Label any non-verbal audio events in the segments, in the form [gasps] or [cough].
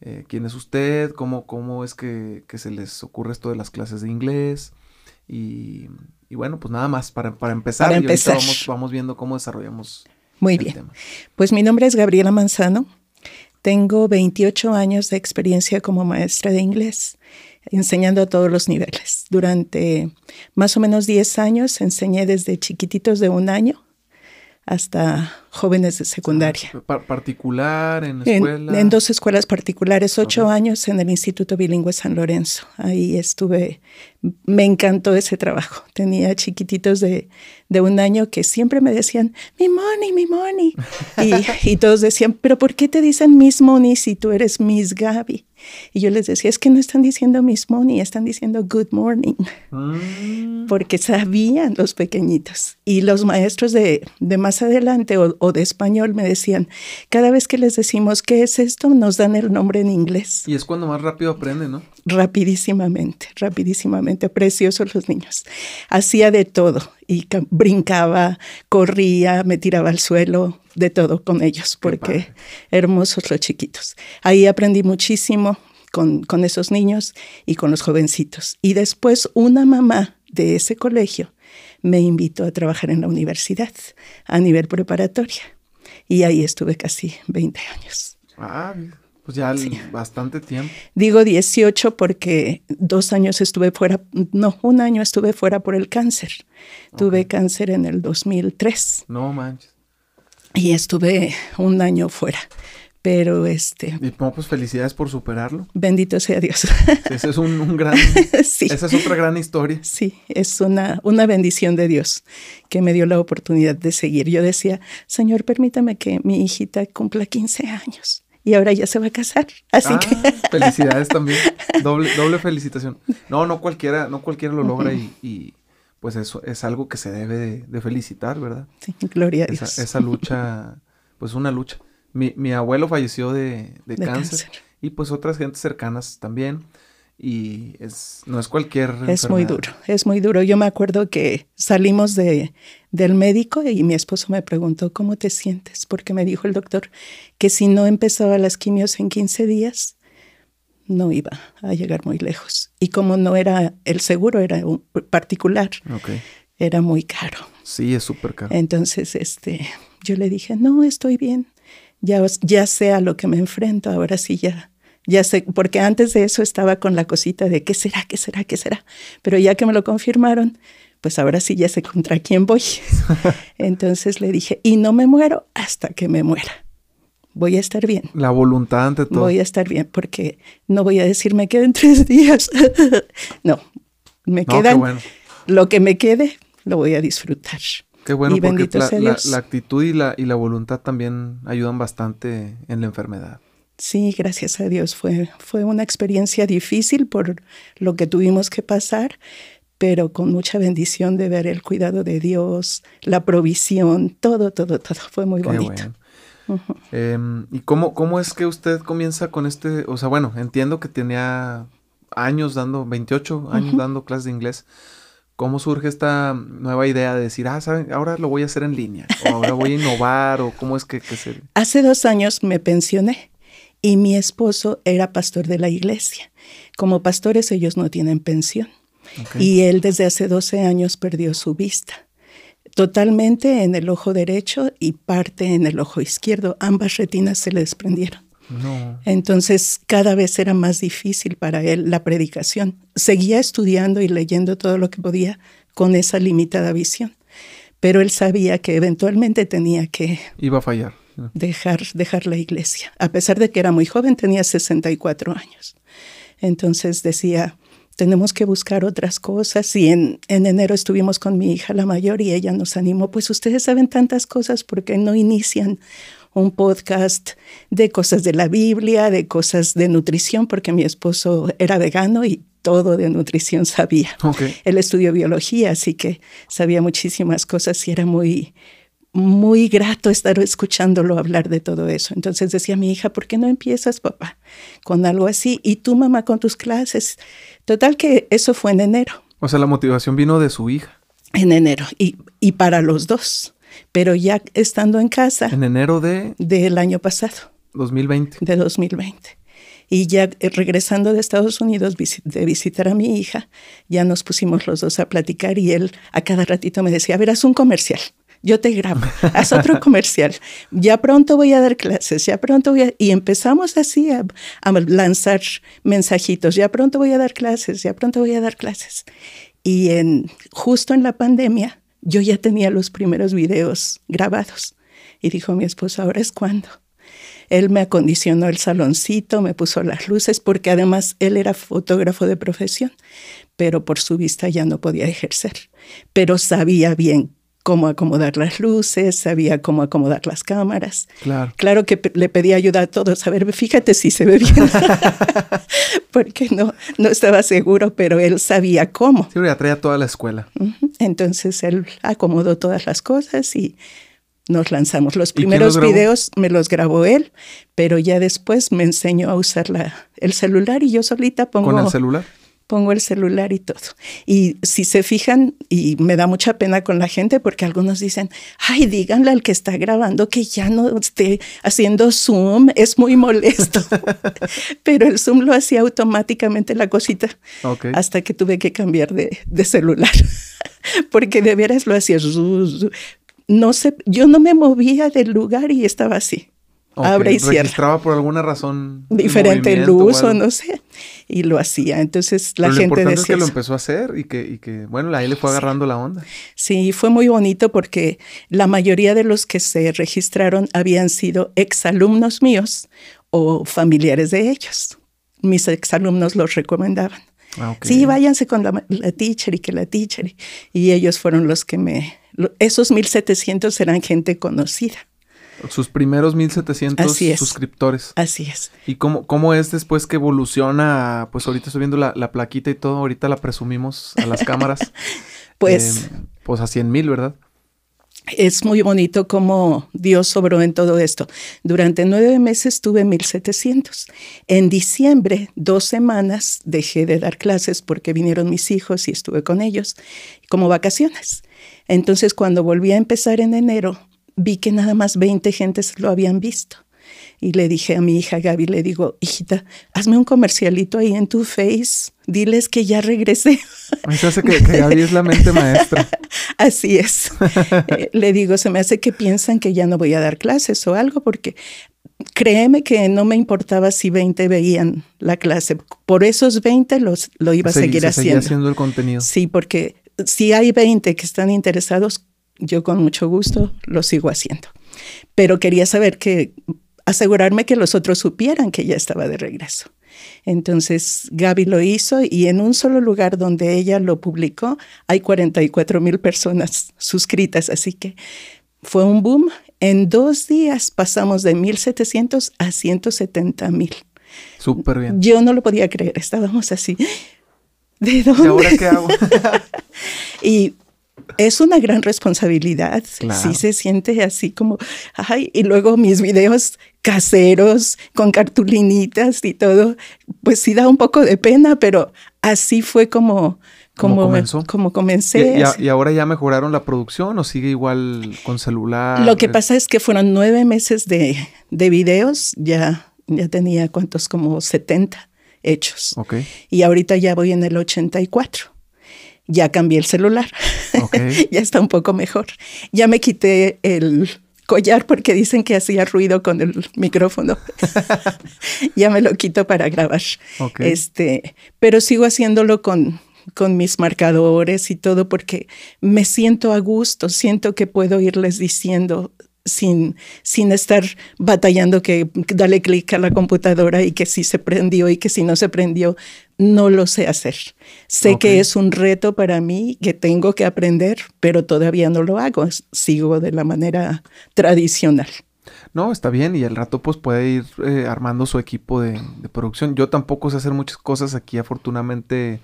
eh, quién es usted, cómo, cómo es que, se les ocurre esto de las clases de inglés. Y, bueno, pues nada más para, empezar. Para empezar. vamos, vamos, viendo cómo desarrollamos. Muy bien. Pues mi nombre es Gabriela Manzano. Tengo 28 años de experiencia como maestra de inglés, enseñando a todos los niveles. Durante más o menos 10 años enseñé desde chiquititos de un año hasta jóvenes de secundaria. ¿Particular, en escuela? En, dos escuelas particulares, ocho años en el Instituto Bilingüe San Lorenzo. Ahí estuve, me encantó ese trabajo. Tenía chiquititos de, de un año que siempre me decían, mi money, mi money. [laughs] Y, y, todos decían, pero ¿por qué te dicen Miss Money si tú eres Miss Gaby? Y yo les decía, es que no están diciendo Miss Money, están diciendo Good Morning. Mm. Porque sabían los pequeñitos. Y los maestros de, de más adelante o, o, de español me decían, cada vez que les decimos qué es esto, nos dan el nombre en inglés. Y es cuando más rápido aprenden, ¿no? Rapidísimamente, rapidísimamente. Preciosos los niños. Hacía de todo y brincaba, corría, me tiraba al suelo, de todo con ellos, porque hermosos los chiquitos. Ahí aprendí muchísimo con, con esos niños y con los jovencitos. Y después una mamá de ese colegio me invitó a trabajar en la universidad a nivel preparatoria. Y ahí estuve casi 20 años. Ah, pues ya bastante tiempo. Digo 18 porque dos años estuve fuera, no, un año estuve fuera por el cáncer. Tuve cáncer en el 2003. No manches. Y estuve un año fuera. Pero este. Y pues felicidades por superarlo. Bendito sea Dios. Ese es un, gran. [laughs] sí. Esa es otra gran historia. Sí, es una, una bendición de Dios que me dio la oportunidad de seguir. Yo decía, Señor, permítame que mi hijita cumpla 15 años. Y ahora ya se va a casar. Así ah, que. [laughs] Felicidades también. Doble, doble felicitación. No, no cualquiera, no cualquiera lo logra y pues eso es algo que se debe de, felicitar, ¿verdad? Sí, gloria a Dios. Esa, lucha, pues una lucha. Mi, mi abuelo falleció de, cáncer, y pues otras gentes cercanas también. Y es, no es cualquier. Es muy duro, es muy duro. Yo me acuerdo que salimos de, del médico y mi esposo me preguntó, ¿cómo te sientes? Porque me dijo el doctor que si no empezaba las quimios en 15 días, no iba a llegar muy lejos. Y como no era el seguro, era un particular, era muy caro. Sí, es súper caro. Entonces, este, yo le dije, no, estoy bien, ya, ya sé a lo que me enfrento, ahora sí ya, ya sé, porque antes de eso estaba con la cosita de qué será, qué será, qué será. Pero ya que me lo confirmaron, pues ahora sí ya sé contra quién voy. [laughs] Entonces le dije, y no me muero hasta que me muera voy a estar bien. La voluntad ante todo. Voy a estar bien porque no voy a decir me queden tres días. [laughs] no, me quedan. Lo que me quede lo voy a disfrutar. Qué bueno, porque la, la, actitud y la, y la voluntad también ayudan bastante en la enfermedad. Sí, gracias a Dios. Fue, fue una experiencia difícil por lo que tuvimos que pasar, pero con mucha bendición de ver el cuidado de Dios, la provisión, todo, todo, todo. Fue muy bonito. Em, ¿Y cómo, cómo es que usted comienza con este? O sea, bueno, entiendo que tenía años dando, 28 años dando clases de inglés. ¿Cómo surge esta nueva idea de decir, ah, ¿saben? ahora lo voy a hacer en línea? O ahora voy a innovar, o cómo es que, se... Hace dos años me pensioné y mi esposo era pastor de la iglesia. Como pastores ellos no tienen pensión. Y él desde hace 12 años perdió su vista totalmente en el ojo derecho y parte en el ojo izquierdo. Ambas retinas se le desprendieron. Entonces cada vez era más difícil para él la predicación. Seguía estudiando y leyendo todo lo que podía con esa limitada visión, pero él sabía que eventualmente tenía que... Iba a fallar. Dejar, dejar la iglesia, a pesar de que era muy joven, tenía 64 años. Entonces decía, tenemos que buscar otras cosas. Y en, en, enero estuvimos con mi hija la mayor y ella nos animó, pues ustedes saben tantas cosas, ¿por qué no inician un podcast de cosas de la Biblia, de cosas de nutrición? Porque mi esposo era vegano y todo de nutrición sabía. Él estudió biología, así que sabía muchísimas cosas y era muy, muy grato estar escuchándolo hablar de todo eso. Entonces decía mi hija, ¿por qué no empiezas, papá, con algo así? Y tú, mamá, con tus clases. Total que eso fue en enero. O sea, la motivación vino de su hija. En enero, y, y para los dos. Pero ya estando en casa. En enero de... Del año pasado. 2020. De 2020. Y ya eh, regresando de Estados Unidos de visitar a mi hija, ya nos pusimos los dos a platicar y él a cada ratito me decía, a ver, haz un comercial yo te grabo, haz otro [laughs] comercial, ya pronto voy a dar clases, ya pronto voy a... Y empezamos así a, lanzar mensajitos, ya pronto voy a dar clases, ya pronto voy a dar clases. Y en, justo en la pandemia, yo ya tenía los primeros videos grabados. Y dijo mi esposo, ahora es cuando. Él me acondicionó el saloncito, me puso las luces, porque además él era fotógrafo de profesión, pero por su vista ya no podía ejercer. Pero sabía bien cómo acomodar las luces, sabía cómo acomodar las cámaras. Claro. Claro que le pedí ayuda a todos. A ver, fíjate si se ve bien. [laughs] Porque no, no estaba seguro, pero él sabía cómo. Sí, ya traía toda la escuela. Entonces él acomodó todas las cosas y nos lanzamos. Los primeros videos me los grabó él, pero ya después me enseñó a usar la, el celular y yo solita pongo... ¿Con el celular? Pongo el celular y todo. Y si se fijan, y me da mucha pena con la gente porque algunos dicen, ay, díganle al que está grabando que ya no esté haciendo zoom, es muy molesto. [laughs] Pero el zoom lo hacía automáticamente la cosita hasta que tuve que cambiar de, de celular [laughs] porque de veras lo hacía. No sé, yo no me movía del lugar y estaba así. Abre y cierra. Registraba por alguna razón. Diferente luz o no sé. Y lo hacía. Entonces la gente lo decía. Es que lo empezó a hacer y que, y que, bueno, ahí le fue agarrando la onda. Sí, fue muy bonito porque la mayoría de los que se registraron habían sido exalumnos míos o familiares de ellos. Mis exalumnos los recomendaban. Ah, sí, váyanse con la, la, teacher y que la teacher. Y ellos fueron los que me. esos 1700 eran gente conocida. Sus primeros 1700 suscriptores. Así es. ¿Y cómo, cómo es después que evoluciona? Pues ahorita estoy viendo la, plaquita y todo, ahorita la presumimos a las cámaras. [laughs] pues. Eh, pues a 100 mil, ¿verdad? Es muy bonito cómo Dios sobró en todo esto. Durante nueve meses tuve 1700. En diciembre, dos semanas, dejé de dar clases porque vinieron mis hijos y estuve con ellos como vacaciones. Entonces, cuando volví a empezar en enero, vi que nada más 20 gentes lo habían visto. Y le dije a mi hija Gaby, le digo, hijita, hazme un comercialito ahí en tu face, diles que ya regresé. [laughs] Me hace que, Gaby es la mente maestra. [laughs] Así es. Eh, le digo, se me hace que piensan que ya no voy a dar clases o algo, porque créeme que no me importaba si 20 veían la clase. Por esos 20 los, lo iba a seguir haciendo. haciendo el contenido. Sí, porque si hay 20 que están interesados, yo con mucho gusto lo sigo haciendo. Pero quería saber que, asegurarme que los otros supieran que ya estaba de regreso. Entonces Gaby lo hizo y en un solo lugar donde ella lo publicó hay 44 mil personas suscritas, así que fue un boom. En dos días pasamos de 1.700 a 170 mil. Súper bien. Yo no lo podía creer, estábamos así. [gasps] ¿De dónde? ¿Y ahora qué hago? [laughs] y es una gran responsabilidad. Sí se siente así como, ay, y luego mis videos caseros con cartulinitas y todo, pues sí da un poco de pena, pero así fue como, como, como comencé. ¿Y, ahora ya mejoraron la producción o sigue igual con celular? Lo que pasa es que fueron nueve meses de, de videos, ya, ya tenía cuántos, como 70 hechos. Okay. Y ahorita ya voy en el 84 ya cambié el celular. [laughs] ya está un poco mejor. Ya me quité el collar porque dicen que hacía ruido con el micrófono. [laughs] ya me lo quito para grabar. Este, pero sigo haciéndolo con, con mis marcadores y todo porque me siento a gusto, siento que puedo irles diciendo sin, sin estar batallando que dale clic a la computadora y que si se prendió y que si no se prendió, no lo sé hacer. Sé que es un reto para mí que tengo que aprender, pero todavía no lo hago. Sigo de la manera tradicional. No, está bien y al rato pues puede ir eh, armando su equipo de, producción. Yo tampoco sé hacer muchas cosas aquí, afortunadamente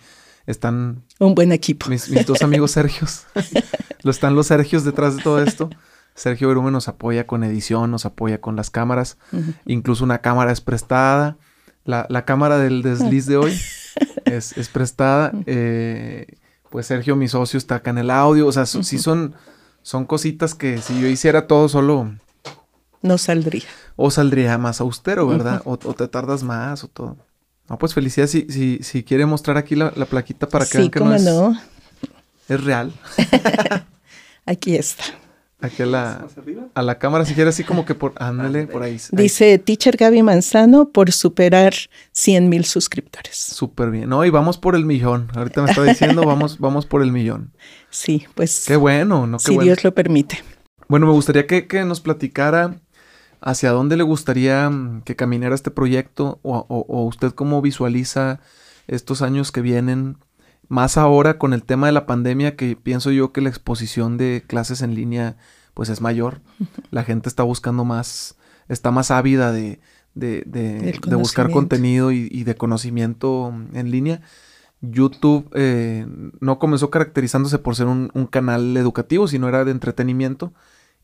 están... Un buen equipo. Mis, mis dos amigos [laughs] Sergios. [laughs] lo están los Sergios detrás de todo esto. Sergio Berume nos apoya con edición, nos apoya con las cámaras. Incluso una cámara es prestada. La, cámara del desliz de hoy [laughs] es, prestada. Eh, pues Sergio, mi socio, está acá en el audio. O sea, sí son, son cositas que si yo hiciera todo solo, no saldría. O saldría más austero, ¿verdad? o, te tardas más o todo. No, pues felicidades si, si, si quiere mostrar aquí la, plaquita para que vean que no es, no es real. [laughs] aquí está. Aquí a la, a la cámara, si quiere, así como que por, ándale, por ahí. Dice Teacher Gaby Manzano por superar 100 mil suscriptores. Súper bien. No, y vamos por el millón. Ahorita me está diciendo, vamos, [laughs] vamos por el millón. Sí, pues. Qué bueno, ¿no? Qué si Dios lo permite. Bueno, me gustaría que, que, nos platicara hacia dónde le gustaría mm, que caminara este proyecto o, o usted cómo visualiza estos años que vienen más ahora con el tema de la pandemia que pienso yo que la exposición de clases en línea pues es mayor. [laughs] La gente está buscando más, está más ávida de, de, de, buscar contenido y, de conocimiento en línea. YouTube eh, no comenzó caracterizándose por ser un, canal educativo, sino era de entretenimiento.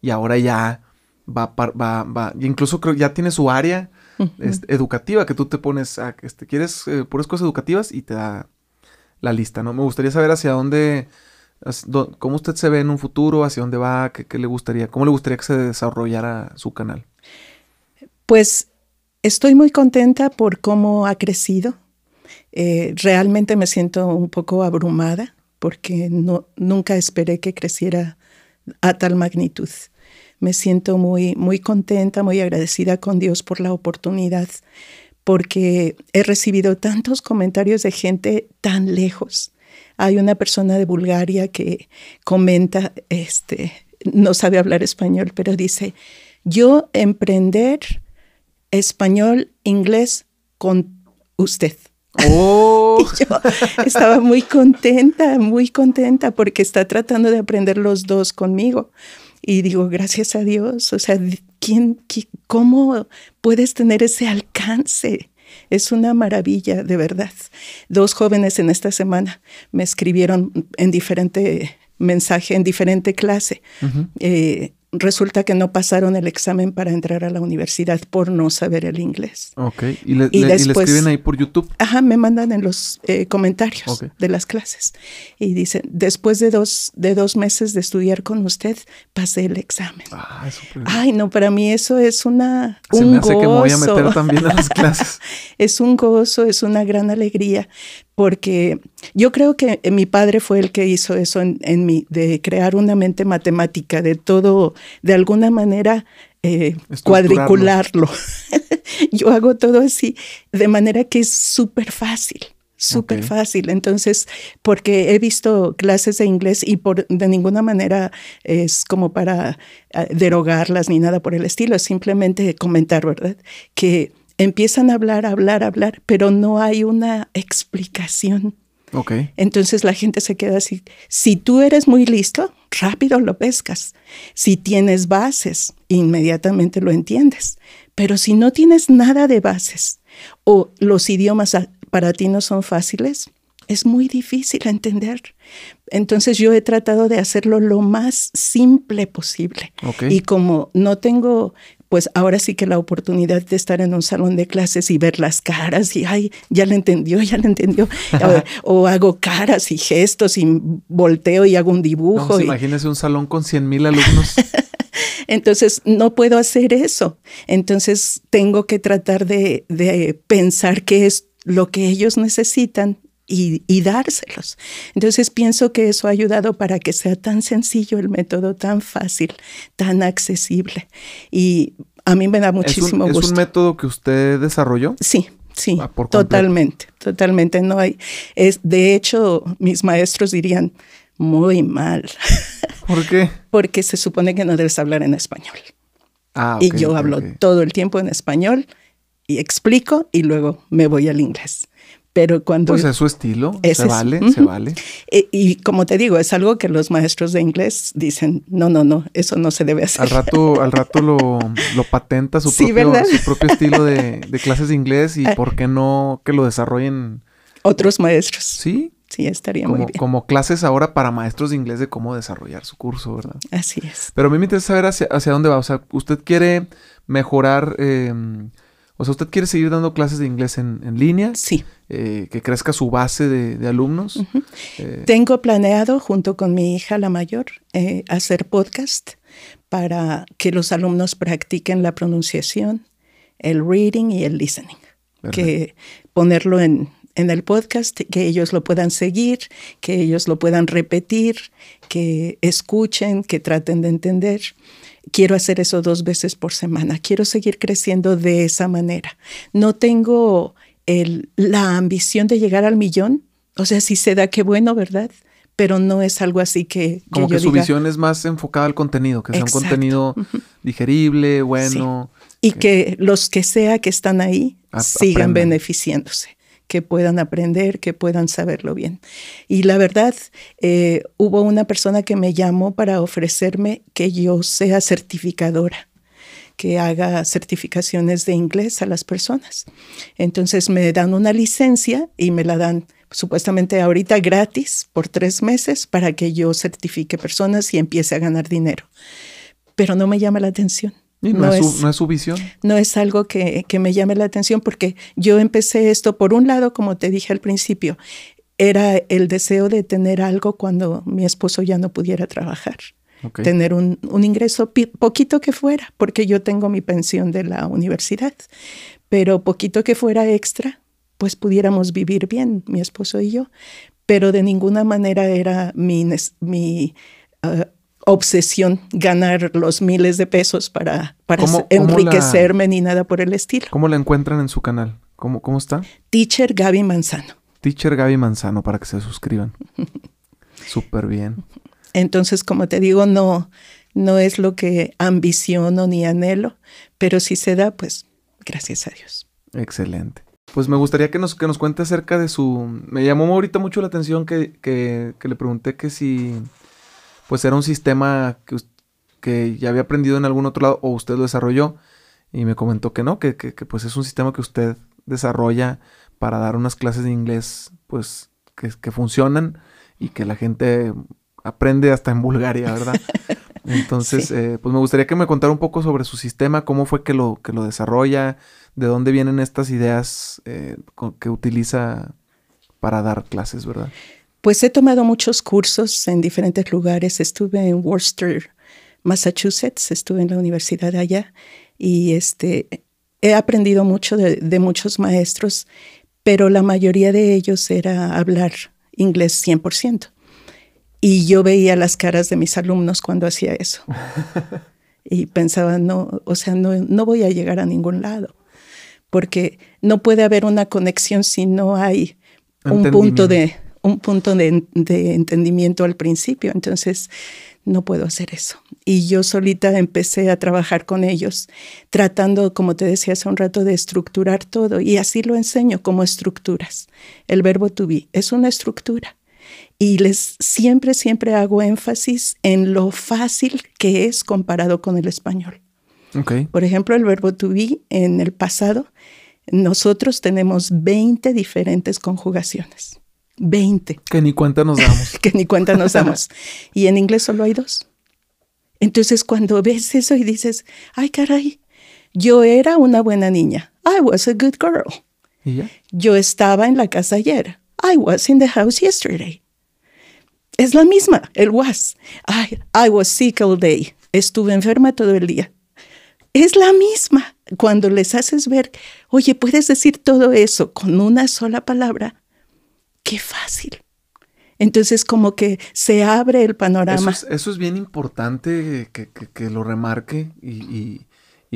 Y ahora ya va, va, va, incluso creo ya tiene su área este, educativa que tú te pones a, este, quieres eh, puras cosas educativas y te da la lista, ¿no? Me gustaría saber hacia dónde, cómo usted se ve en un futuro, hacia dónde va, qué, le gustaría, cómo le gustaría que se desarrollara su canal. Pues estoy muy contenta por cómo ha crecido. Eh, realmente me siento un poco abrumada porque no, nunca esperé que creciera a tal magnitud. Me siento muy, muy contenta, muy agradecida con Dios por la oportunidad porque he recibido tantos comentarios de gente tan lejos. Hay una persona de Bulgaria que comenta, este, no sabe hablar español, pero dice, yo emprender español, inglés con usted. Oh. [laughs] yo estaba muy contenta, muy contenta porque está tratando de aprender los dos conmigo. Y digo, gracias a Dios, o sea, ¿quién, ¿cómo puedes tener ese alcance? Es una maravilla, de verdad. Dos jóvenes en esta semana me escribieron en diferente mensaje, en diferente clase, resulta que no pasaron el examen para entrar a la universidad por no saber el inglés. Ok, y le, escriben ahí por YouTube. Ajá, me mandan en los eh, comentarios de las clases. Y dicen, después de dos, de dos meses de estudiar con usted, pasé el examen. Ah, Ay, no, para mí eso es una... Se me hace que me voy a meter también a las [laughs] clases. es un gozo, es una gran alegría, porque yo creo que mi padre fue el que hizo eso en, en mí, de crear una mente matemática, de todo, de alguna manera eh, cuadricularlo. [laughs] yo hago todo así, de manera que es súper fácil súper fácil. Entonces, porque he visto clases de inglés y por de ninguna manera es como para eh, derogarlas ni nada por el estilo, es simplemente comentar, ¿verdad? Que empiezan a hablar, a hablar, a hablar, pero no hay una explicación. Okay. Entonces la gente se queda así. Si tú eres muy listo, rápido lo pescas. Si tienes bases, inmediatamente lo entiendes. Pero si no tienes nada de bases o los idiomas para ti no son fáciles, es muy difícil entender. Entonces yo he tratado de hacerlo lo más simple posible. Y como no tengo pues ahora sí que la oportunidad de estar en un salón de clases y ver las caras y, ay, ya le entendió, ya le entendió. o, hago caras y gestos y volteo y hago un dibujo. No, Imagínese un salón con 100 mil alumnos. [laughs] Entonces, no puedo hacer eso. Entonces, tengo que tratar de, de pensar qué es lo que ellos necesitan y, dárselos. Entonces pienso que eso ha ayudado para que sea tan sencillo el método, tan fácil, tan accesible. Y a mí me da muchísimo gusto. ¿Es un método que usted desarrolló? Sí. Sí, ah, totalmente, totalmente. No hay, es, de hecho, mis maestros dirían muy mal. [laughs] ¿Por qué? Porque se supone que no debes hablar en español. Ah, y yo hablo todo el tiempo en español y explico y luego me voy al inglés pero cuando... Pues es su estilo, se vale, se vale. E, y, como te digo, es algo que los maestros de inglés dicen, no, no, no, eso no se debe hacer. Al rato, al rato lo, lo patenta su, [laughs] propio, su propio estilo de, clases de inglés y [laughs] ah. por qué no que lo desarrollen... Otros maestros. Sí. Sí, estaría muy bien. Como clases ahora para maestros de inglés de cómo desarrollar su curso, ¿verdad? Así es. Pero a mí me interesa saber hacia, hacia dónde va. O sea, usted quiere mejorar... Em, o sea, ¿usted quiere seguir dando clases de inglés en, en línea? Sí. eh, que crezca su base de, alumnos. Eh, Tengo planeado, junto con mi hija la mayor, eh, hacer podcast para que los alumnos practiquen la pronunciación, el reading y el listening. Que ponerlo en, en el podcast, que ellos lo puedan seguir, que ellos lo puedan repetir, que escuchen, que traten de entender. Quiero hacer eso dos veces por semana. Quiero seguir creciendo de esa manera. No tengo el, la ambición de llegar al millón. O sea, si se da, qué bueno, ¿verdad? Pero no es algo así que... Como que su visión es más enfocada al contenido, que sea un contenido digerible, bueno. Y que, los que sea que están ahí sigan beneficiándose que puedan aprender, que puedan saberlo bien. Y la verdad, eh, hubo una persona que me llamó para ofrecerme que yo sea certificadora que haga certificaciones de inglés a las personas. Entonces me dan una licencia y me la dan supuestamente ahorita gratis por tres meses para que yo certifique personas y empiece a ganar dinero. Pero no me llama la atención. No, es, su, visión. No es algo que, que me llame la atención porque yo empecé esto, por un lado, como te dije al principio, era el deseo de tener algo cuando mi esposo ya no pudiera trabajar tener un, ingreso poquito que fuera, porque yo tengo mi pensión de la universidad, pero poquito que fuera extra, pues pudiéramos vivir bien, mi esposo y yo, pero de ninguna manera era mi, mi ah, obsesión ganar los miles de pesos para, para enriquecerme ni nada por el estilo. ¿Cómo la encuentran en su canal? ¿Cómo, cómo está? Teacher Gaby Manzano. Teacher Gaby Manzano para que se suscriban. [laughs] Súper bien. Entonces, como te digo, no, no es lo que ambiciono ni anhelo, pero si se da, pues gracias a Dios. Excelente. Pues me gustaría que nos, que nos cuente acerca de su... Me llamó ahorita mucho la atención que, que, le pregunté que si pues era un sistema que, que, ya había aprendido en algún otro lado o usted lo desarrolló y me comentó que no, que, que, que pues es un sistema que usted desarrolla para dar unas clases de inglés pues que, funcionan y que la gente aprende hasta en Bulgaria, ¿verdad? [laughs] Entonces, eh, pues me gustaría que me contara un poco sobre su sistema, cómo fue que lo, que lo desarrolla, de dónde vienen estas ideas eh, que utiliza para dar clases, ¿verdad? Pues he tomado muchos cursos en diferentes lugares. Estuve en Worcester, Massachusetts, estuve en la universidad allá y este, he aprendido mucho de, de muchos maestros, pero la mayoría de ellos era hablar inglés 100%. Y yo veía las caras de mis alumnos cuando hacía eso. [laughs] y pensaba, no, o sea, no, no voy a llegar a ningún lado, porque no puede haber una conexión si no hay un punto de un punto de, de, entendimiento al principio. Entonces, no puedo hacer eso. Y yo solita empecé a trabajar con ellos, tratando, como te decía hace un rato, de estructurar todo. Y así lo enseño como estructuras. El verbo to be es una estructura y les siempre, siempre hago énfasis en lo fácil que es comparado con el español. Okay. Por ejemplo, el verbo to be en el pasado, nosotros tenemos 20 diferentes conjugaciones. 20. Que ni cuenta nos damos. [laughs] que ni cuenta nos damos. [laughs] y en inglés solo hay dos. Entonces, cuando ves eso y dices, ay, caray, yo era una buena niña. I was a good girl. ¿Y ya? Yo estaba en la casa ayer. I was in the house yesterday. Es la misma, el was. I, I was sick all day. Estuve enferma todo el día. Es la misma. Cuando les haces ver, oye, puedes decir todo eso con una sola palabra, qué fácil. Entonces como que se abre el panorama. Eso es, bien importante que, lo remarque y,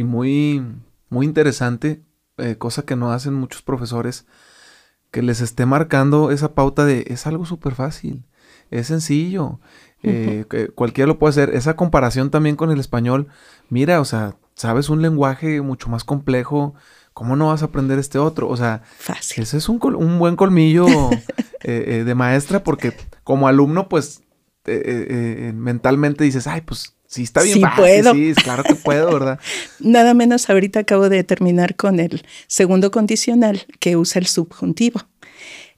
muy, muy interesante, eh, cosa que no hacen muchos profesores, que les esté marcando esa pauta de es algo súper fácil es sencillo. Eh, cualquiera lo puede hacer. Esa comparación también con el español, mira, o sea, sabes un lenguaje mucho más complejo, ¿cómo no vas a aprender este otro? O sea, Fácil. ese es un, un buen colmillo [laughs] eh, eh, de maestra porque como alumno, pues mentalmente dices, ay, pues sí está bien sí puedo. sí, claro que puedo, ¿verdad? [laughs] Nada menos ahorita acabo de terminar con el segundo condicional que usa el subjuntivo.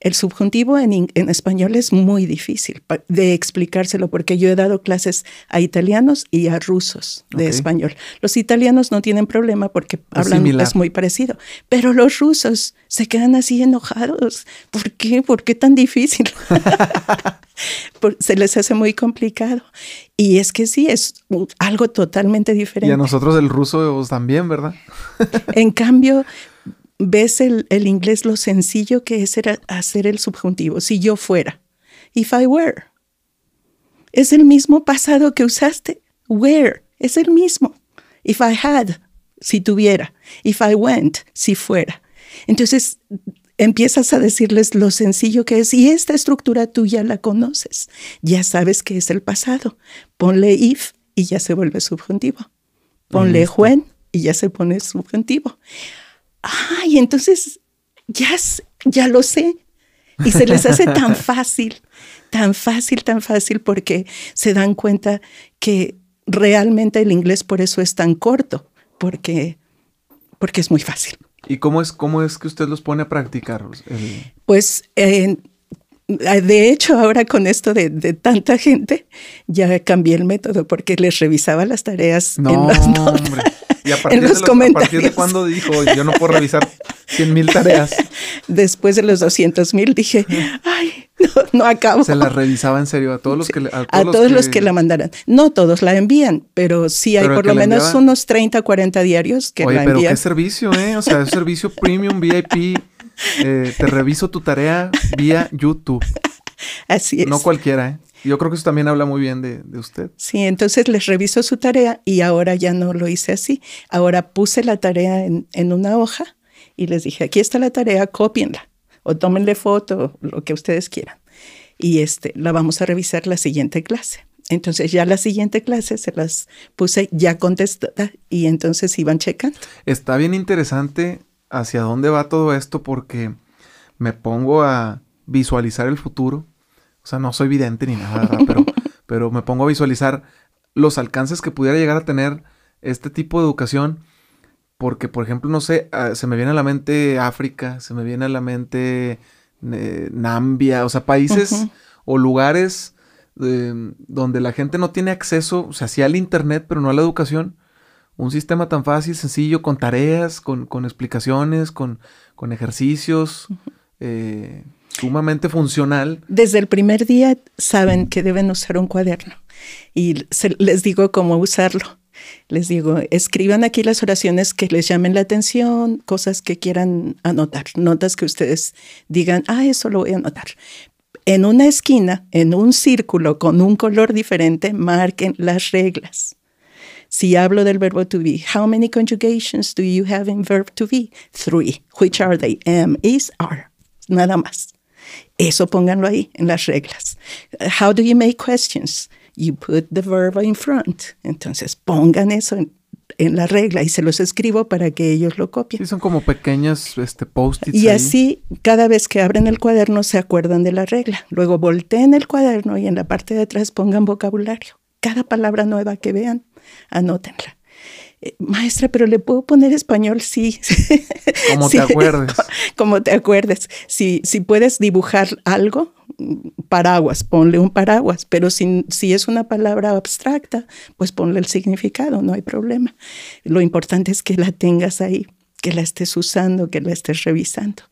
El subjuntivo en, en, español es muy difícil de explicárselo porque yo he dado clases a italianos y a rusos de español. Los italianos no tienen problema porque hablan es muy parecido, pero los rusos se quedan así enojados. ¿Por qué? ¿Por qué tan difícil? [laughs] se les hace muy complicado. Y es que sí, es algo totalmente diferente. Y a nosotros el ruso también, ¿verdad? en cambio, ves el, el, inglés lo sencillo que es hacer el subjuntivo. Si yo fuera, if I were, es el mismo pasado que usaste. Where, es el mismo. If I had, si tuviera. If I went, si fuera. Entonces, empiezas a decirles lo sencillo que es y esta estructura tú ya la conoces, ya sabes que es el pasado. Ponle if y ya se vuelve subjuntivo. Ponle when y ya se pone subjuntivo. Ay, entonces ya, ya lo sé. Y se les hace tan [laughs] fácil, tan fácil, tan fácil porque se dan cuenta que realmente el inglés por eso es tan corto, porque, porque es muy fácil. ¿Y cómo es, cómo es que usted los pone a practicar? Pues de hecho, ahora con esto de, tanta gente, ya cambié el método porque les revisaba las tareas no, en las Hombre. Y a partir, de los, comentarios. ¿A partir de cuándo dijo, yo no puedo revisar 100 mil tareas? [laughs] Después de los 200 mil dije, ay, no, acabo. Se la revisaba en serio a todos los que A todos, los, que... la mandaran. No todos la envían, pero sí hay por lo menos unos 30, 40 diarios que la envían. pero qué servicio, ¿eh? O sea, es servicio [laughs] premium, VIP. Eh, te reviso tu tarea vía YouTube. Así es. No cualquiera, ¿eh? Yo creo que eso también habla muy bien de, de, usted. Sí, entonces les reviso su tarea y ahora ya no lo hice así. Ahora puse la tarea en, en una hoja y les dije, aquí está la tarea, cópienla o tómenle foto, lo que ustedes quieran. Y este, la vamos a revisar la siguiente clase. Entonces ya la siguiente clase se las puse ya contestada y entonces iban checando. Está bien interesante hacia dónde va todo esto porque me pongo a visualizar el futuro. O sea, no soy vidente ni nada, pero, [laughs] pero me pongo a visualizar los alcances que pudiera llegar a tener este tipo de educación porque, por ejemplo, no sé, ah, se me viene a la mente África, se me viene a la mente eh, Nambia, o sea, países o lugares em, donde la gente no tiene acceso, o sea, sí al Internet, pero no a la educación. Un sistema tan fácil, sencillo, con tareas, con, explicaciones, con, con ejercicios, eh, sumamente funcional. Desde el primer día saben que deben usar un cuaderno y les digo cómo usarlo les digo, escriban aquí las oraciones que les llamen la atención, cosas que quieran anotar, notas que ustedes digan, ah, eso lo voy a anotar. En una esquina, en un círculo con un color diferente, marquen las reglas. Si hablo del verbo to be, how many conjugations do you have in verb to be? Three. Which are they? Am, is, are. Nada más. Eso pónganlo ahí en las reglas. How do you make questions? you put the verb in front. Entonces pongan eso en, la regla y se los escribo para que ellos lo copien. Sí, son como pequeñas este, post-its. Y así, cada vez que abren el cuaderno, se acuerdan de la regla. Luego volteen el cuaderno y en la parte de atrás pongan vocabulario. Cada palabra nueva que vean, anótenla. Eh, maestra, pero le puedo poner español, sí. [laughs] Como te acuerdes. [laughs] Como te acuerdes. Si, si puedes dibujar algo, paraguas, ponle un paraguas, pero si, si es una palabra abstracta, pues ponle el significado, no hay problema. Lo importante es que la tengas ahí que la estés usando, que la estés revisando.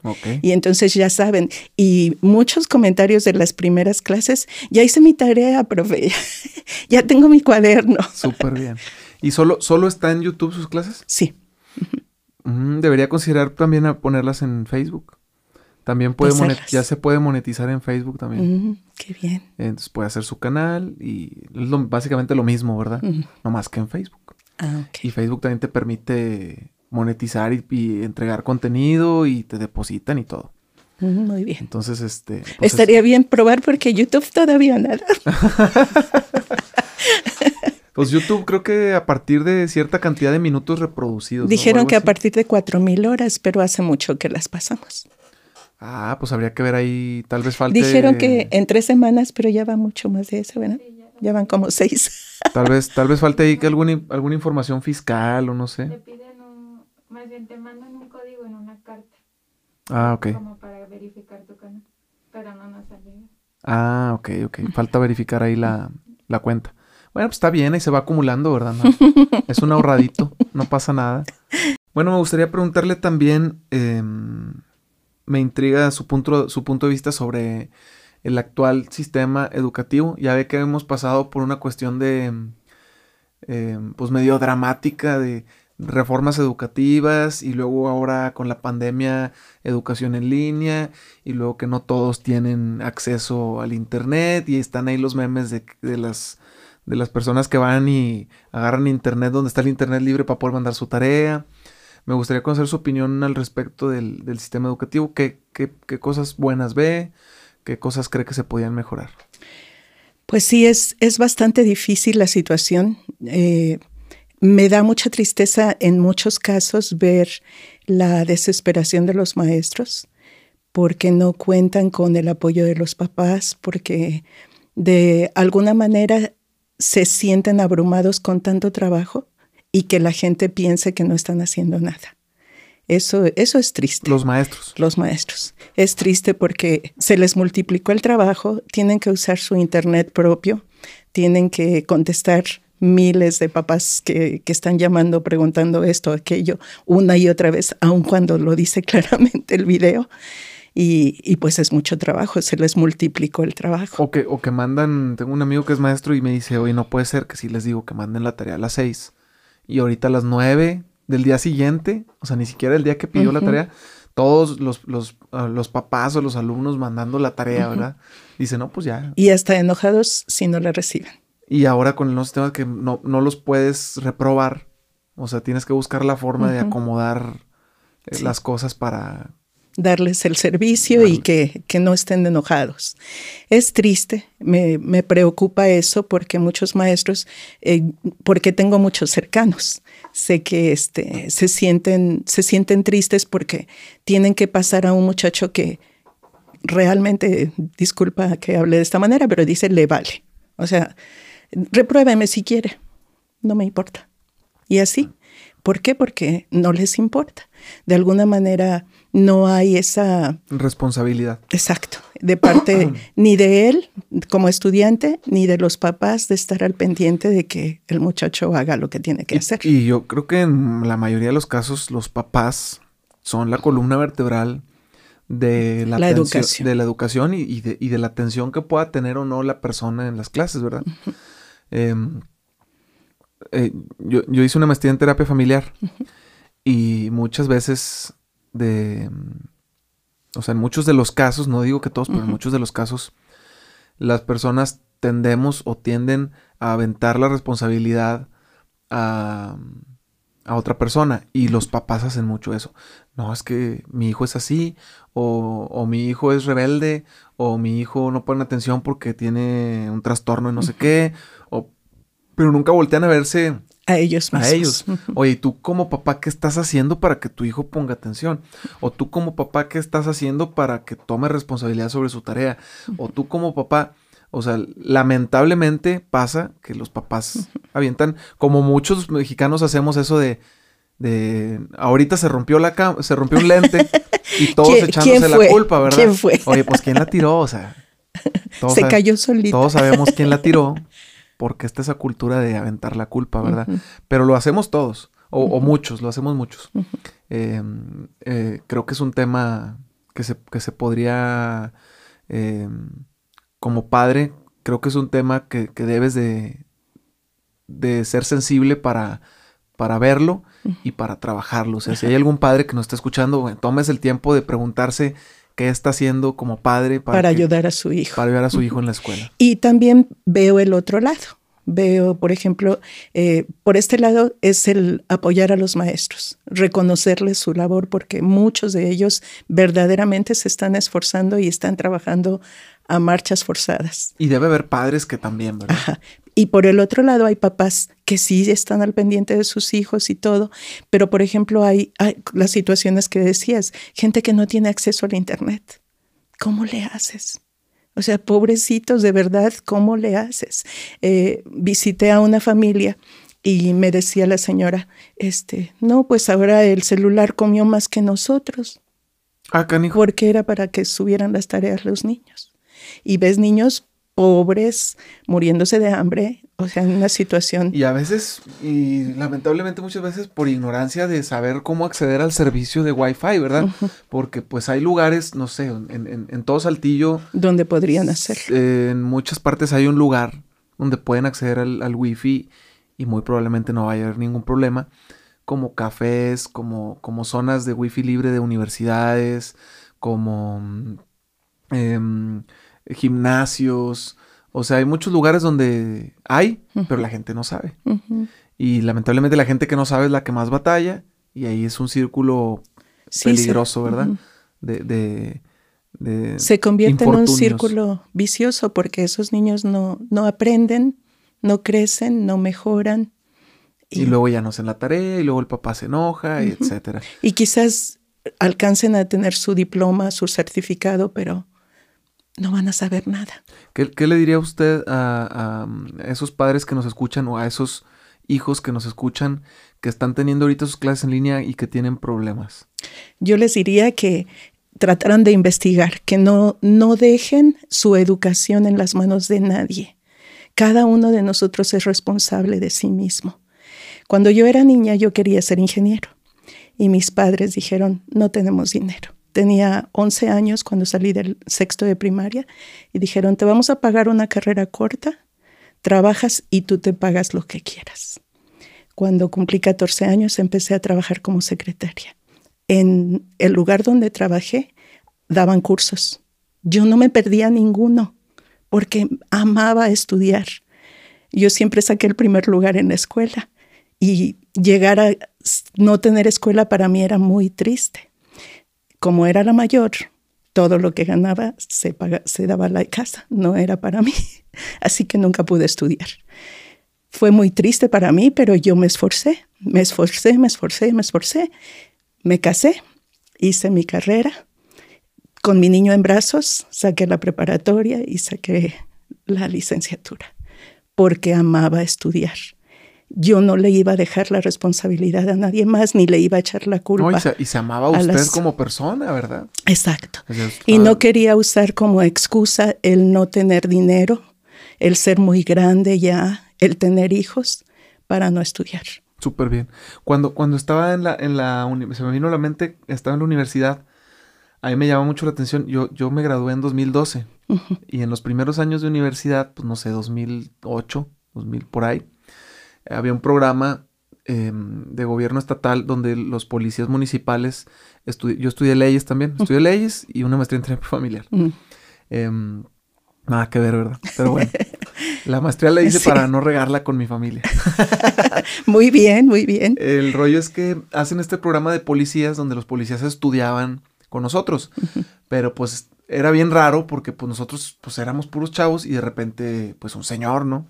Y entonces ya saben, y muchos comentarios de las primeras clases, ya hice mi tarea, profe, [laughs] ya tengo mi cuaderno. Súper bien. ¿Y solo, solo está en YouTube sus clases? Sí. Mm, debería considerar también a ponerlas en Facebook. También puede ya se puede monetizar en Facebook también. qué bien. Entonces puede hacer su canal y es básicamente lo mismo, ¿verdad? No más que en Facebook. Ah, Y Facebook también te permite monetizar y, entregar contenido y te depositan y todo. Muy bien. Entonces, este. Pues Estaría bien probar porque YouTube todavía nada. [laughs] [laughs] pues YouTube creo que a partir de cierta cantidad de minutos reproducidos. Dijeron que a partir de cuatro mil horas, pero hace mucho que las pasamos. Ah, pues habría que ver ahí, tal vez falte... Dijeron que en tres semanas, pero ya va mucho más de eso, ¿verdad? ya, van como seis. [laughs] Tal vez, tal vez falte ahí que alguna, alguna información fiscal o no sé. Te piden un, más bien te mandan un código en una carta. Ah, ok. Como para verificar tu canal. Pero no nos salió. Ah, ok, ok. Falta verificar ahí la, la cuenta. Bueno, pues está bien, ahí se va acumulando, ¿verdad? es un ahorradito, no pasa nada. Bueno, me gustaría preguntarle también, em, me intriga su punto, su punto de vista sobre el actual sistema educativo. Ya ve que hemos pasado por una cuestión de, em, pues medio dramática de reformas educativas y luego ahora con la pandemia educación en línea y luego que no todos tienen acceso al internet y están ahí los memes de, de las de las personas que van y agarran internet donde está el internet libre para poder mandar su tarea. Me gustaría conocer su opinión al respecto del, sistema educativo. ¿Qué, ¿Qué, cosas buenas ve? ¿Qué cosas cree que se podían mejorar? Pues sí, es, es bastante difícil la situación. Eh, me da mucha tristeza en muchos casos ver la desesperación de los maestros porque no cuentan con el apoyo de los papás, porque de alguna manera se sienten abrumados con tanto trabajo y que la gente piense que no están haciendo nada. Eso, eso es triste. Los maestros. Los maestros. Es triste porque se les multiplicó el trabajo, tienen que usar su internet propio, tienen que contestar miles de papás que, que, están llamando preguntando esto, aquello, una y otra vez, aun cuando lo dice [laughs] claramente el video. Y, pues es mucho trabajo, se les multiplicó el trabajo. O que, o que mandan, tengo un amigo que es maestro y me dice, oye, no puede ser que si les digo que manden la tarea a las seis y ahorita a las nueve del día siguiente, o sea, ni siquiera el día que pidió la tarea, todos los, los, ah, los, papás o los alumnos mandando la tarea, ¿verdad? Dice, no, pues ya. Y hasta enojados si no la reciben. Y ahora con el nuevo sistema que no, no los puedes reprobar, o sea, tienes que buscar la forma de acomodar eh, las cosas para darles el servicio y que, no estén enojados. Es triste, me, preocupa eso porque muchos maestros, eh, porque tengo muchos cercanos, sé que este, se, sienten, se sienten tristes porque tienen que pasar a un muchacho que realmente, disculpa que hable de esta manera, pero dice, le vale. O sea, repruébeme si quiere, no me importa. Y así. ¿Por qué? Porque no les importa. De alguna manera no hay esa responsabilidad. Exacto, de parte [clears throat] ni de él como estudiante, ni de los papás de estar al pendiente de que el muchacho haga lo que tiene que hacer. Y yo creo que en la mayoría de los casos los papás son la columna vertebral de la, educación. De la educación y, de, la atención que pueda tener o no la persona en las clases, ¿verdad? Em, eh, yo, hice una maestría en terapia familiar y muchas veces de... O sea, en muchos de los casos, no digo que todos, pero en muchos de los casos, las personas tendemos o tienden a aventar la responsabilidad a, a otra persona y los papás hacen mucho eso. No, es que mi hijo es así, o, o, mi hijo es rebelde, o mi hijo no pone atención porque tiene un trastorno y no sé qué, o, pero nunca voltean a verse a ellos mismos. A ellos. Oye, tú como papá qué estás haciendo para que tu hijo ponga atención? O tú como papá qué estás haciendo para que tome responsabilidad sobre su tarea? O tú como papá, o sea, lamentablemente pasa que los papás avientan, como muchos mexicanos hacemos eso de, de ahorita se rompió la se rompió un lente y [laughs] todos echándose la culpa, ¿verdad? ¿Quién fue? Oye, pues quién la tiró, o sea, [laughs] se cayó solito. Todos sabemos quién la tiró, [laughs] porque está esa cultura de aventar la culpa, ¿verdad? Pero lo hacemos todos, o, muchos, lo hacemos muchos. Em, eh, creo que es un tema que se, que se podría, em, como padre, creo que es un tema que, debes de, de ser sensible para, para verlo y para trabajarlo. O sea, si hay algún padre que nos está escuchando, bueno, tomes el tiempo de preguntarse qué está haciendo como padre para, ayudar a su hijo. Para ayudar a su hijo en la escuela. Y también veo el otro lado. Veo, por ejemplo, eh, por este lado es el apoyar a los maestros, reconocerles su labor, porque muchos de ellos verdaderamente se están esforzando y están trabajando a marchas forzadas. Y debe haber padres que también, ¿verdad? Ajá. Y por el otro lado hay papás que sí están al pendiente de sus hijos y todo, pero por ejemplo hay, las situaciones que decías, gente que no tiene acceso al Internet. ¿Cómo le haces? O sea, pobrecitos, de verdad, ¿cómo le haces? Eh, visité a una familia y me decía la señora, este, no, pues ahora el celular comió más que nosotros. Ah, canijo. Porque era para que subieran las tareas los niños. Y ves niños pobres muriéndose de hambre, o sea, en una situación... Y a veces, y lamentablemente muchas veces por ignorancia de saber cómo acceder al servicio de Wi-Fi, ¿verdad? Porque pues hay lugares, no sé, en, en, todo Saltillo... Donde podrían hacer. en muchas partes hay un lugar donde pueden acceder al, al Wi-Fi y muy probablemente no va a haber ningún problema, como cafés, como, como zonas de Wi-Fi libre de universidades, como... Eh, gimnasios. O sea, hay muchos lugares donde hay, pero la gente no sabe. Y lamentablemente la gente que no sabe es la que más batalla. Y ahí es un círculo peligroso, ¿verdad? de, de, Se convierte en un círculo vicioso porque esos niños no, no aprenden, no crecen, no mejoran. Y, luego ya no hacen la tarea y luego el papá se enoja, y etcétera. Y quizás alcancen a tener su diploma, su certificado, pero no van a saber nada. ¿Qué, le diría usted a, esos padres que nos escuchan o a esos hijos que nos escuchan que están teniendo ahorita sus clases en línea y que tienen problemas? Yo les diría que trataran de investigar, que no, no dejen su educación en las manos de nadie. Cada uno de nosotros es responsable de sí mismo. Cuando yo era niña yo quería ser ingeniero y mis padres dijeron, no tenemos dinero. Tenía 11 años cuando salí del sexto de primaria y dijeron, te vamos a pagar una carrera corta, trabajas y tú te pagas lo que quieras. Cuando cumplí 14 años empecé a trabajar como secretaria. En el lugar donde trabajé daban cursos. Yo no me perdía ninguno porque amaba estudiar. Yo siempre saqué el primer lugar en la escuela y llegar a no tener escuela para mí era muy triste como era la mayor, todo lo que ganaba se, daba a la casa, no era para mí. [laughs] Así que nunca pude estudiar. Fue muy triste para mí, pero yo me esforcé, me esforcé, me esforcé, me esforcé. Me casé, hice mi carrera. Con mi niño en brazos, saqué la preparatoria y saqué la licenciatura, porque amaba estudiar yo no le iba a dejar la responsabilidad a nadie más, ni le iba a echar la culpa. y, se, amaba a usted como persona, ¿verdad? Exacto. y no quería usar como excusa el no tener dinero, el ser muy grande ya, el tener hijos, para no estudiar. Súper bien. Cuando, cuando estaba en la, en la se me vino a la mente, estaba en la universidad, a mí me llamó mucho la atención, yo, yo me gradué en 2012 y en los primeros años de universidad, pues no sé, 2008, 2000 por ahí, había un programa em, de gobierno estatal donde los policías municipales, yo estudié leyes también, estudié leyes y una maestría en terapia familiar. Em, nada que ver, ¿verdad? Pero bueno, la maestría la hice [laughs] para no regarla con mi familia. [laughs] muy bien, muy bien. El rollo es que hacen este programa de policías donde los policías estudiaban con nosotros, pero pues era bien raro porque pues nosotros pues éramos puros chavos y de repente pues un señor, ¿no?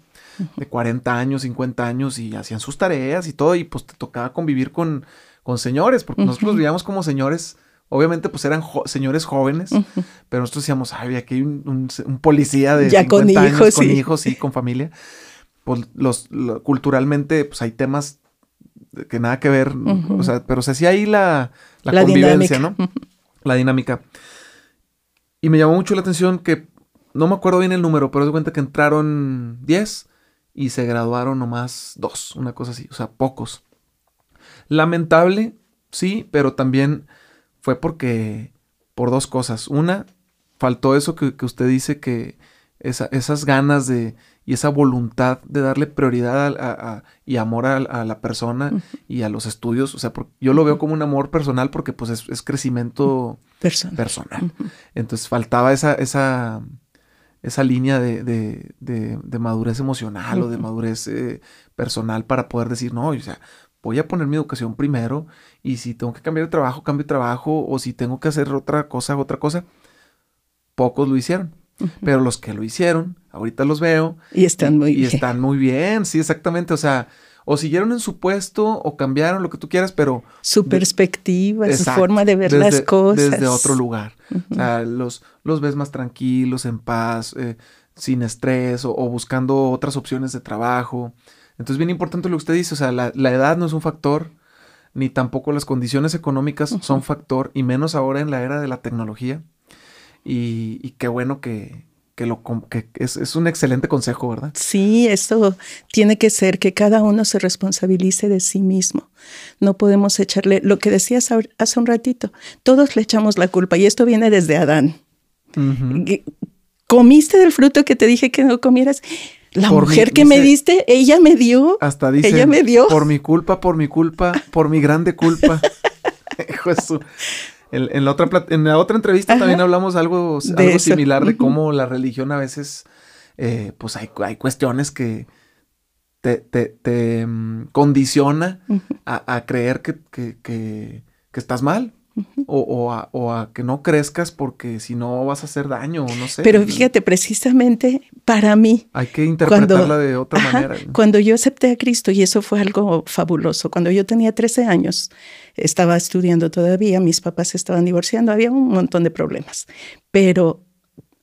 De 40 años, 50 años y hacían sus tareas y todo y pues te tocaba convivir con, con señores, porque nosotros vivíamos como señores, obviamente pues eran señores jóvenes, pero nosotros decíamos, ay, aquí hay un, policía de ya 50 con años, hijos, con hijos, y con familia. Pues los, culturalmente pues hay temas que nada que ver, o sea, pero se hacía ahí la, la, convivencia, ¿no? La dinámica. Y me llamó mucho la atención que no me acuerdo bien el número, pero de cuenta que entraron 10 y se graduaron nomás dos, una cosa así, o sea, pocos. Lamentable, sí, pero también fue porque, por dos cosas. Una, faltó eso que, usted dice que esas ganas de y esa voluntad de darle prioridad a, y amor a, la persona y a los estudios. O sea, yo lo veo como un amor personal porque pues es, crecimiento personal. Entonces faltaba esa, esa, esa línea de, de, de, madurez emocional o de madurez eh, personal para poder decir, no, o sea, voy a poner mi educación primero y si tengo que cambiar de trabajo, cambio de trabajo o si tengo que hacer otra cosa, otra cosa. Pocos lo hicieron. Pero los que lo hicieron, ahorita los veo. Y están muy bien. Y están muy bien, sí, exactamente. O sea, o siguieron en su puesto o cambiaron lo que tú quieras, pero... Su perspectiva, su forma de ver las cosas. Desde otro lugar. O sea, los, los ves más tranquilos, en paz, eh, sin estrés o, buscando otras opciones de trabajo. Entonces, bien importante lo que usted dice, o sea, la, edad no es un factor. ni tampoco las condiciones económicas son factor, y menos ahora en la era de la tecnología. Y, qué bueno que, lo, que es, es, un excelente consejo, ¿verdad? Sí, esto tiene que ser que cada uno se responsabilice de sí mismo. No podemos echarle, lo que decías hace un ratito, todos le echamos la culpa y esto viene desde Adán. ¿Comiste del fruto que te dije que no comieras? La mujer que me diste, ella me dio. Hasta dice, ella me dio. Por mi culpa, por mi culpa, por mi grande culpa. [laughs] Hijo En, la otra, en la otra entrevista también hablamos algo, algo similar de cómo la religión a veces, eh, pues hay, hay, cuestiones que te, te, mm, condiciona a, creer que, que, que, estás mal o, a, que no crezcas porque si no vas a hacer daño, no sé. Pero fíjate, precisamente para mí. Hay que interpretarla de otra manera. Cuando yo acepté a Cristo, y eso fue algo fabuloso, cuando yo tenía 13 años, estaba estudiando todavía, mis papás estaban divorciando, había un montón de problemas, pero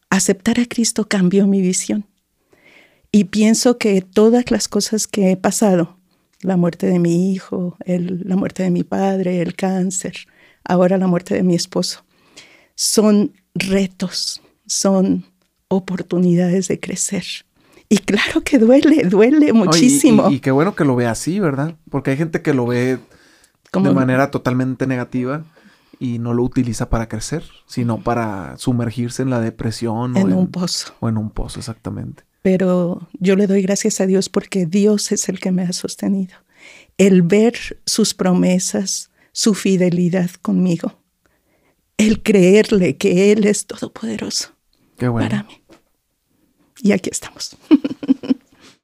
aceptar a Cristo cambió mi visión. Y pienso que todas las cosas que he pasado, la muerte de mi hijo, la muerte de mi padre, el cáncer, ahora la muerte de mi esposo, son retos, son oportunidades de crecer. Y claro que duele, duele muchísimo. y, qué bueno que lo ve así, ¿verdad? Porque hay gente que lo ve de manera totalmente negativa y no lo utiliza para crecer, sino para sumergirse en la depresión. En, o un pozo. O en un pozo, exactamente. Pero yo le doy gracias a Dios porque Dios es el que me ha sostenido. El ver sus promesas, su fidelidad conmigo, el creerle que Él es todopoderoso Qué bueno. para mí. Y aquí estamos. [laughs]